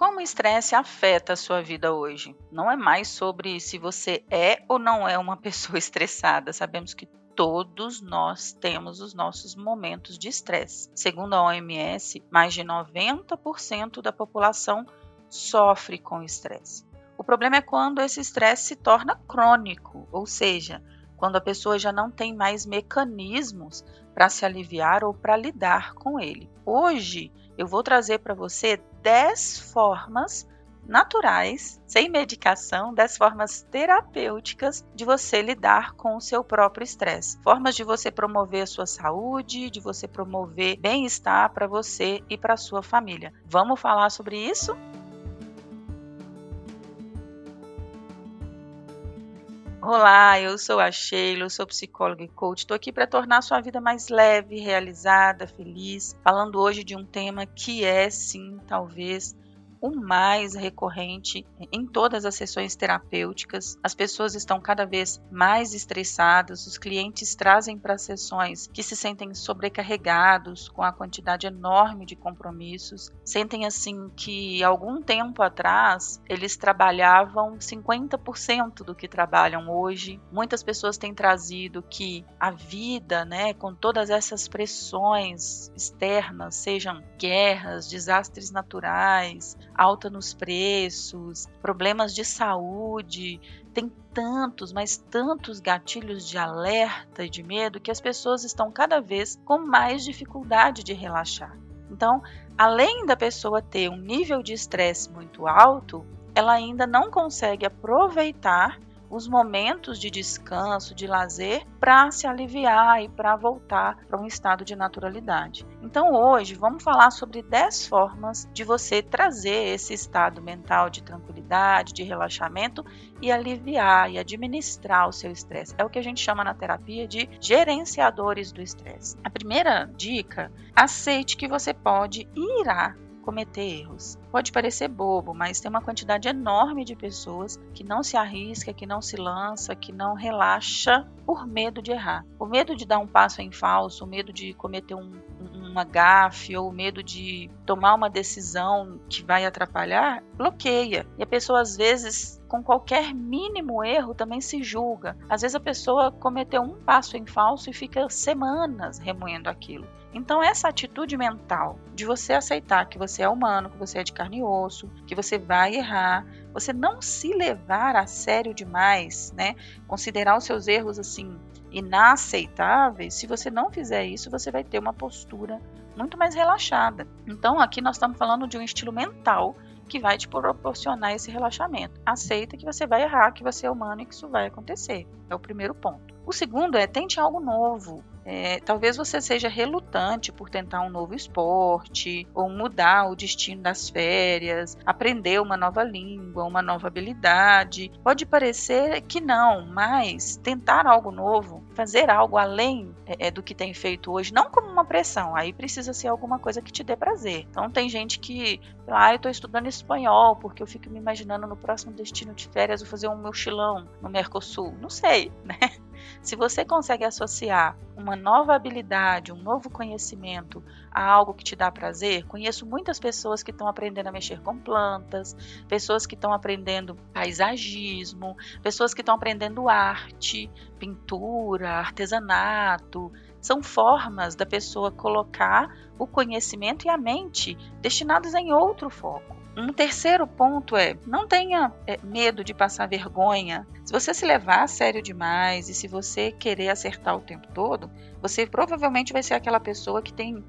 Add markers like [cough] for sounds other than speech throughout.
Como o estresse afeta a sua vida hoje? Não é mais sobre se você é ou não é uma [laughs] pessoa estressada. Sabemos que todos nós temos os nossos momentos de estresse. Segundo a OMS, mais de 90% da população sofre com estresse. O problema é quando esse estresse se torna crônico, ou seja, quando a pessoa já não tem mais mecanismos para se aliviar ou para lidar com ele. Hoje eu vou trazer para você 10 formas naturais, sem medicação, 10 formas terapêuticas de você lidar com o seu próprio estresse. Formas de você promover a sua saúde, de você promover bem-estar para você e para sua família. Vamos falar sobre isso? Olá, eu sou a Sheila, sou psicóloga e coach. Estou aqui para tornar a sua vida mais leve, realizada, feliz. Falando hoje de um tema que é, sim, talvez o mais recorrente em todas as sessões terapêuticas. As pessoas estão cada vez mais estressadas, os clientes trazem para as sessões que se sentem sobrecarregados com a quantidade enorme de compromissos, sentem assim que algum tempo atrás eles trabalhavam 50% do que trabalham hoje. Muitas pessoas têm trazido que a vida, né, com todas essas pressões externas, sejam guerras, desastres naturais, alta nos preços, problemas de saúde, tem tantos, mas tantos gatilhos de alerta e de medo que as pessoas estão cada vez com mais dificuldade de relaxar. Então, além da pessoa ter um nível de estresse muito alto, ela ainda não consegue aproveitar os momentos de descanso, de lazer, para se aliviar e para voltar para um estado de naturalidade. Então, hoje, vamos falar sobre 10 formas de você trazer esse estado mental de tranquilidade, de relaxamento e aliviar e administrar o seu estresse. É o que a gente chama na terapia de gerenciadores do estresse. A primeira dica: aceite que você pode irá cometer erros. Pode parecer bobo, mas tem uma quantidade enorme de pessoas que não se arrisca, que não se lança, que não relaxa por medo de errar. O medo de dar um passo em falso, o medo de cometer um, uma gafe ou o medo de tomar uma decisão que vai atrapalhar, bloqueia. E a pessoa às vezes com qualquer mínimo erro também se julga. Às vezes a pessoa cometeu um passo em falso e fica semanas remoendo aquilo. Então, essa atitude mental de você aceitar que você é humano, que você é de carne e osso, que você vai errar, você não se levar a sério demais, né? Considerar os seus erros assim inaceitáveis, se você não fizer isso, você vai ter uma postura muito mais relaxada. Então, aqui nós estamos falando de um estilo mental que vai te proporcionar esse relaxamento. Aceita que você vai errar, que você é humano e que isso vai acontecer. É o primeiro ponto. O segundo é tente algo novo. É, talvez você seja relutante por tentar um novo esporte, ou mudar o destino das férias, aprender uma nova língua, uma nova habilidade. Pode parecer que não, mas tentar algo novo, fazer algo além é, é do que tem feito hoje, não como uma pressão, aí precisa ser alguma coisa que te dê prazer. Então tem gente que, ah, eu estou estudando espanhol porque eu fico me imaginando no próximo destino de férias vou fazer um mochilão no Mercosul. Não sei, né? Se você consegue associar uma nova habilidade, um novo conhecimento a algo que te dá prazer, conheço muitas pessoas que estão aprendendo a mexer com plantas, pessoas que estão aprendendo paisagismo, pessoas que estão aprendendo arte, pintura, artesanato. São formas da pessoa colocar o conhecimento e a mente destinados em outro foco. Um terceiro ponto é: não tenha é, medo de passar vergonha. Se você se levar a sério demais e se você querer acertar o tempo todo, você provavelmente vai ser aquela pessoa que tem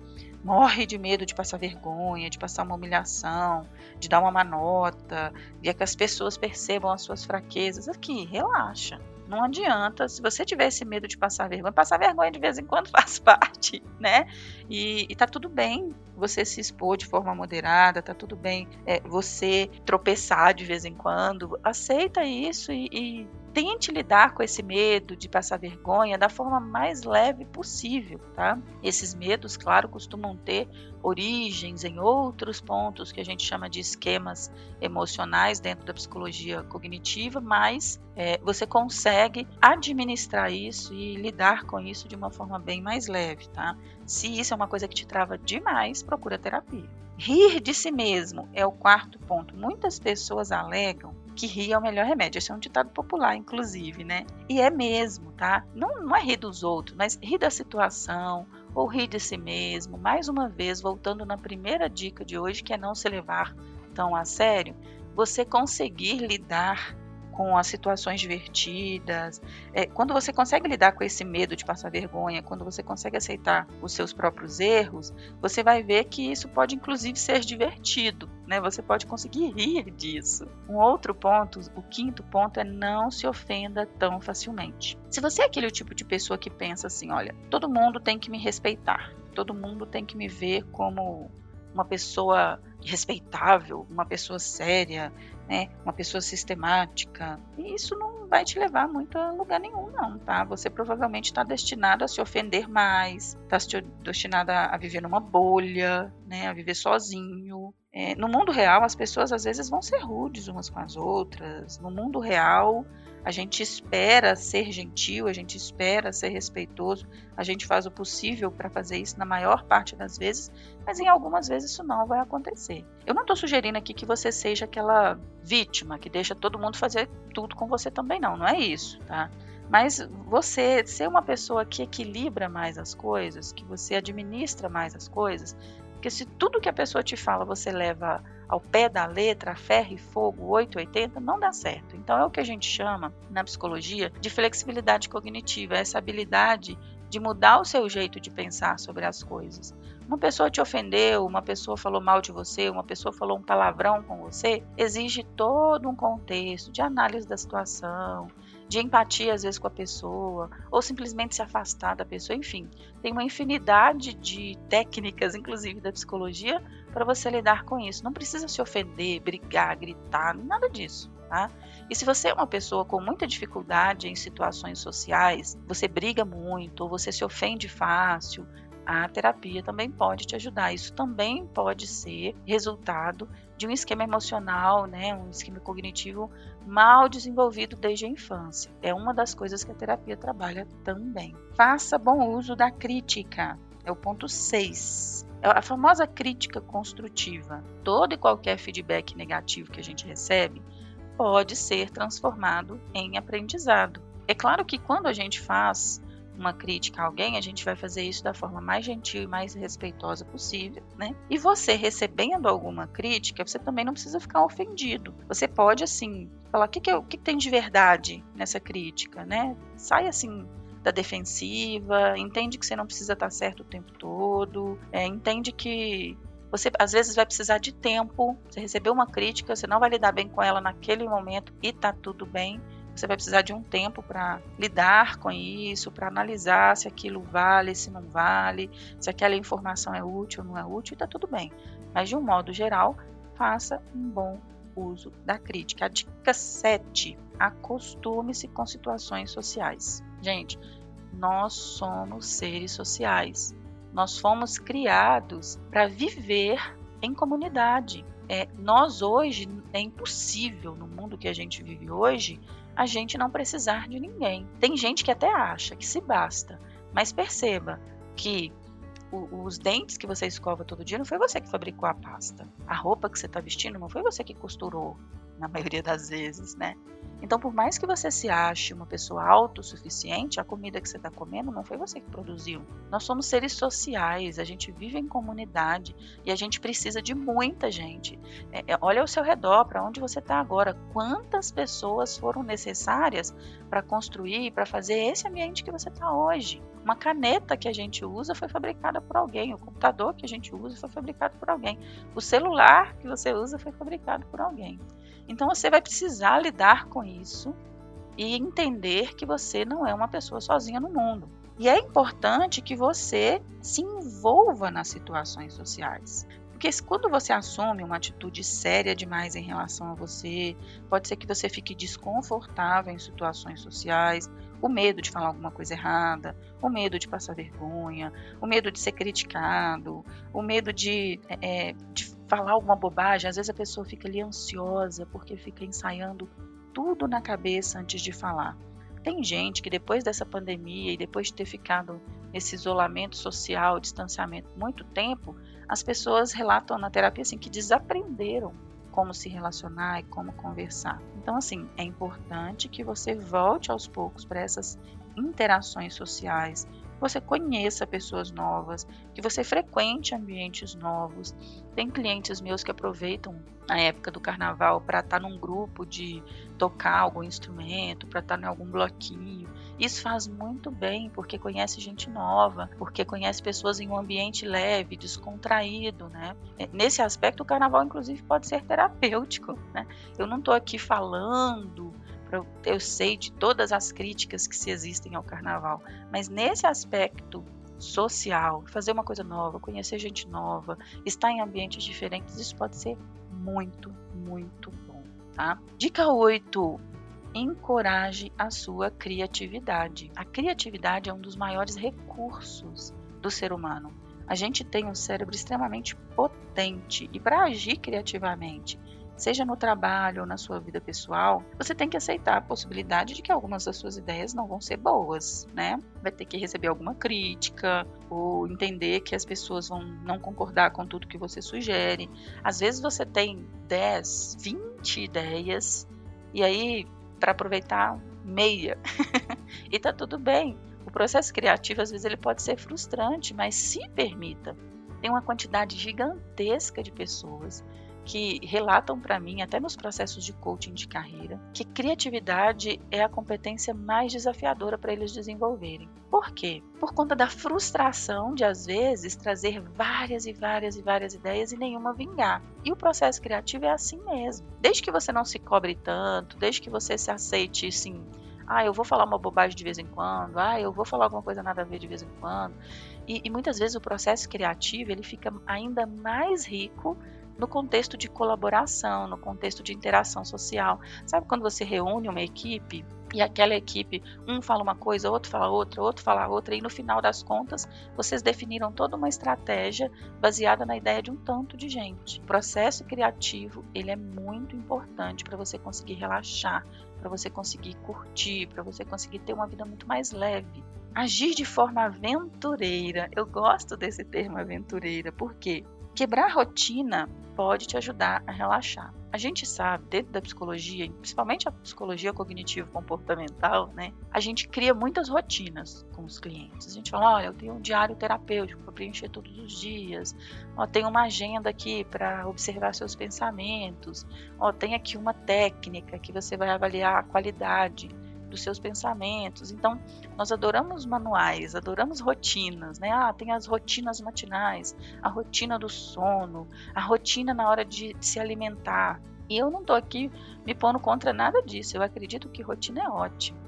morre de medo de passar vergonha, de passar uma humilhação, de dar uma má nota, de que as pessoas percebam as suas fraquezas. Aqui, relaxa. Não adianta, se você tiver esse medo de passar vergonha, passar vergonha de vez em quando [laughs] faz parte, né? E, e tá tudo bem você se expor de forma moderada, tá tudo bem é, você tropeçar de vez em quando. Aceita isso e, e tente lidar com esse medo de passar vergonha da forma mais leve possível, tá? Esses medos, claro, costumam ter origens em outros pontos que a gente chama de esquemas emocionais dentro da psicologia cognitiva, mas é, você consegue administrar isso e lidar com isso de uma forma bem mais leve, tá? Se isso é uma coisa que te trava demais, procura terapia. Rir de si mesmo é o quarto ponto. Muitas pessoas alegam que rir é o melhor remédio. Esse é um ditado popular, inclusive, né? E é mesmo, tá? Não, não é rir dos outros, mas rir da situação ou rir de si mesmo. Mais uma vez, voltando na primeira dica de hoje, que é não se levar tão a sério, você conseguir lidar com as situações divertidas, é, quando você consegue lidar com esse medo de passar vergonha, quando você consegue aceitar os seus próprios erros, você vai ver que isso pode inclusive ser divertido, né? Você pode conseguir rir disso. Um outro ponto, o quinto ponto é não se ofenda tão facilmente. Se você é aquele tipo de pessoa que pensa assim, olha, todo mundo tem que me respeitar, todo mundo tem que me ver como uma pessoa respeitável, uma pessoa séria, né, uma pessoa sistemática. E isso não vai te levar muito a lugar nenhum, não, tá? Você provavelmente está destinado a se ofender mais, está destinado a viver numa bolha, né, a viver sozinho. É, no mundo real, as pessoas às vezes vão ser rudes umas com as outras. No mundo real, a gente espera ser gentil, a gente espera ser respeitoso, a gente faz o possível para fazer isso na maior parte das vezes, mas em algumas vezes isso não vai acontecer. Eu não estou sugerindo aqui que você seja aquela vítima que deixa todo mundo fazer tudo com você também, não, não é isso, tá? Mas você ser uma pessoa que equilibra mais as coisas, que você administra mais as coisas, porque se tudo que a pessoa te fala você leva ao pé da letra, ferro e fogo, 880, não dá certo. Então é o que a gente chama na psicologia de flexibilidade cognitiva, essa habilidade de mudar o seu jeito de pensar sobre as coisas. Uma pessoa te ofendeu, uma pessoa falou mal de você, uma pessoa falou um palavrão com você, exige todo um contexto de análise da situação, de empatia às vezes com a pessoa, ou simplesmente se afastar da pessoa, enfim. Tem uma infinidade de técnicas, inclusive da psicologia, para você lidar com isso. Não precisa se ofender, brigar, gritar, nada disso. Tá? E se você é uma pessoa com muita dificuldade em situações sociais, você briga muito, ou você se ofende fácil, a terapia também pode te ajudar. Isso também pode ser resultado de um esquema emocional, né, um esquema cognitivo mal desenvolvido desde a infância. É uma das coisas que a terapia trabalha também. Faça bom uso da crítica. É o ponto 6. É a famosa crítica construtiva. Todo e qualquer feedback negativo que a gente recebe pode ser transformado em aprendizado. É claro que quando a gente faz uma crítica a alguém, a gente vai fazer isso da forma mais gentil e mais respeitosa possível, né? E você recebendo alguma crítica, você também não precisa ficar ofendido. Você pode, assim, falar o que, que, que tem de verdade nessa crítica, né? Sai assim da defensiva, entende que você não precisa estar certo o tempo todo, é, entende que você às vezes vai precisar de tempo. Você recebeu uma crítica, você não vai lidar bem com ela naquele momento e tá tudo bem. Você vai precisar de um tempo para lidar com isso, para analisar se aquilo vale, se não vale, se aquela informação é útil ou não é útil, e está tudo bem. Mas, de um modo geral, faça um bom uso da crítica. A dica 7: acostume-se com situações sociais. Gente, nós somos seres sociais. Nós fomos criados para viver em comunidade. É, nós hoje é impossível no mundo que a gente vive hoje a gente não precisar de ninguém. Tem gente que até acha que se basta, mas perceba que o, os dentes que você escova todo dia não foi você que fabricou a pasta. A roupa que você está vestindo não foi você que costurou, na maioria das vezes, né? Então, por mais que você se ache uma pessoa autossuficiente, a comida que você está comendo não foi você que produziu. Nós somos seres sociais, a gente vive em comunidade e a gente precisa de muita gente. É, é, olha ao seu redor, para onde você está agora. Quantas pessoas foram necessárias para construir, para fazer esse ambiente que você está hoje? Uma caneta que a gente usa foi fabricada por alguém, o computador que a gente usa foi fabricado por alguém, o celular que você usa foi fabricado por alguém. Então você vai precisar lidar com isso e entender que você não é uma pessoa sozinha no mundo. E é importante que você se envolva nas situações sociais. Porque quando você assume uma atitude séria demais em relação a você, pode ser que você fique desconfortável em situações sociais, o medo de falar alguma coisa errada, o medo de passar vergonha, o medo de ser criticado, o medo de, é, de falar alguma bobagem. Às vezes a pessoa fica ali ansiosa porque fica ensaiando tudo na cabeça antes de falar. Tem gente que depois dessa pandemia e depois de ter ficado nesse isolamento social, distanciamento muito tempo, as pessoas relatam na terapia assim que desaprenderam como se relacionar e como conversar. Então, assim, é importante que você volte aos poucos para essas interações sociais, você conheça pessoas novas, que você frequente ambientes novos. Tem clientes meus que aproveitam a época do carnaval para estar tá num grupo de tocar algum instrumento, para estar tá em algum bloquinho. Isso faz muito bem, porque conhece gente nova, porque conhece pessoas em um ambiente leve, descontraído, né? É, nesse aspecto, o carnaval, inclusive, pode ser terapêutico, né? Eu não estou aqui falando eu sei de todas as críticas que se existem ao carnaval, mas nesse aspecto social, fazer uma coisa nova, conhecer gente nova, estar em ambientes diferentes, isso pode ser muito, muito bom, tá? Dica 8. Encoraje a sua criatividade. A criatividade é um dos maiores recursos do ser humano. A gente tem um cérebro extremamente potente e para agir criativamente seja no trabalho ou na sua vida pessoal, você tem que aceitar a possibilidade de que algumas das suas ideias não vão ser boas, né? Vai ter que receber alguma crítica ou entender que as pessoas vão não concordar com tudo que você sugere. Às vezes você tem 10, 20 ideias e aí para aproveitar meia. [laughs] e tá tudo bem. O processo criativo às vezes ele pode ser frustrante, mas se permita. Tem uma quantidade gigantesca de pessoas que relatam para mim, até nos processos de coaching de carreira, que criatividade é a competência mais desafiadora para eles desenvolverem. Por quê? Por conta da frustração de, às vezes, trazer várias e várias e várias ideias e nenhuma vingar. E o processo criativo é assim mesmo. Desde que você não se cobre tanto, desde que você se aceite, assim, ah, eu vou falar uma bobagem de vez em quando, ah, eu vou falar alguma coisa nada a ver de vez em quando. E, e muitas vezes o processo criativo ele fica ainda mais rico no contexto de colaboração, no contexto de interação social. Sabe quando você reúne uma equipe e aquela equipe, um fala uma coisa, outro fala outra, outro fala outra, e no final das contas, vocês definiram toda uma estratégia baseada na ideia de um tanto de gente. O processo criativo, ele é muito importante para você conseguir relaxar, para você conseguir curtir, para você conseguir ter uma vida muito mais leve. Agir de forma aventureira. Eu gosto desse termo aventureira, por quê? Quebrar a rotina pode te ajudar a relaxar. A gente sabe, dentro da psicologia, principalmente a psicologia cognitivo-comportamental, né? A gente cria muitas rotinas com os clientes. A gente fala, olha, eu tenho um diário terapêutico para preencher todos os dias. Ó, tem uma agenda aqui para observar seus pensamentos. Ó, tem aqui uma técnica que você vai avaliar a qualidade dos seus pensamentos. Então, nós adoramos manuais, adoramos rotinas, né? Ah, tem as rotinas matinais, a rotina do sono, a rotina na hora de se alimentar. E eu não estou aqui me pondo contra nada disso. Eu acredito que rotina é ótimo.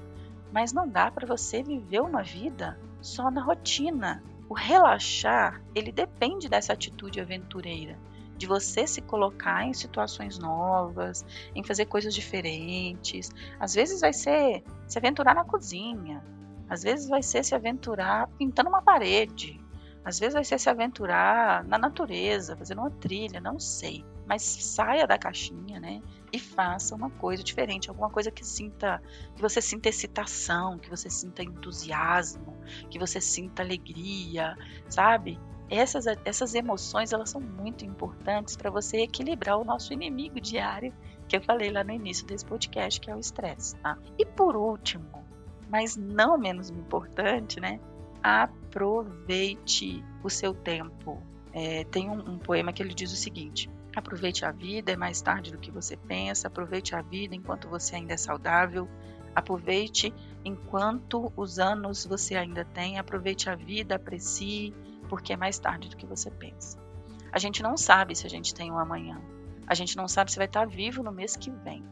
Mas não dá para você viver uma vida só na rotina. O relaxar, ele depende dessa atitude aventureira de você se colocar em situações novas, em fazer coisas diferentes. Às vezes vai ser se aventurar na cozinha, às vezes vai ser se aventurar pintando uma parede, às vezes vai ser se aventurar na natureza, fazendo uma trilha, não sei. Mas saia da caixinha, né? E faça uma coisa diferente, alguma coisa que sinta, que você sinta excitação, que você sinta entusiasmo, que você sinta alegria, sabe? Essas, essas emoções elas são muito importantes para você equilibrar o nosso inimigo diário, que eu falei lá no início desse podcast, que é o estresse. Tá? E por último, mas não menos importante, né? Aproveite o seu tempo. É, tem um, um poema que ele diz o seguinte: Aproveite a vida, é mais tarde do que você pensa. Aproveite a vida enquanto você ainda é saudável. Aproveite enquanto os anos você ainda tem. Aproveite a vida, aprecie porque é mais tarde do que você pensa. A gente não sabe se a gente tem um amanhã. A gente não sabe se vai estar vivo no mês que vem.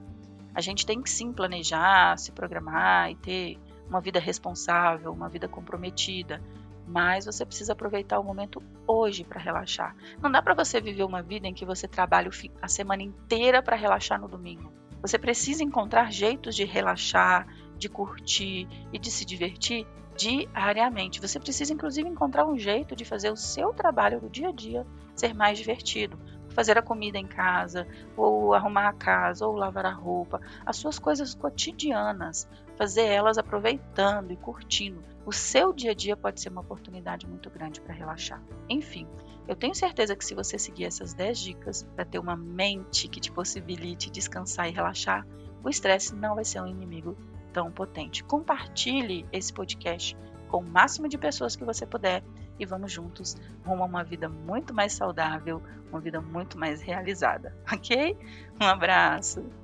A gente tem que sim planejar, se programar e ter uma vida responsável, uma vida comprometida. Mas você precisa aproveitar o momento hoje para relaxar. Não dá para você viver uma vida em que você trabalha a semana inteira para relaxar no domingo. Você precisa encontrar jeitos de relaxar, de curtir e de se divertir diariamente. Você precisa, inclusive, encontrar um jeito de fazer o seu trabalho do dia a dia ser mais divertido. fazer a comida em casa, ou arrumar a casa, ou lavar a roupa, as suas coisas cotidianas, fazer elas aproveitando e curtindo. O seu dia a dia pode ser uma oportunidade muito grande para relaxar. Enfim, eu tenho certeza que se você seguir essas 10 dicas para ter uma mente que te possibilite descansar e relaxar, o estresse não vai ser um inimigo tão potente. Compartilhe esse podcast com o máximo de pessoas que você puder e vamos juntos rumo a uma vida muito mais saudável, uma vida muito mais realizada, ok? Um abraço!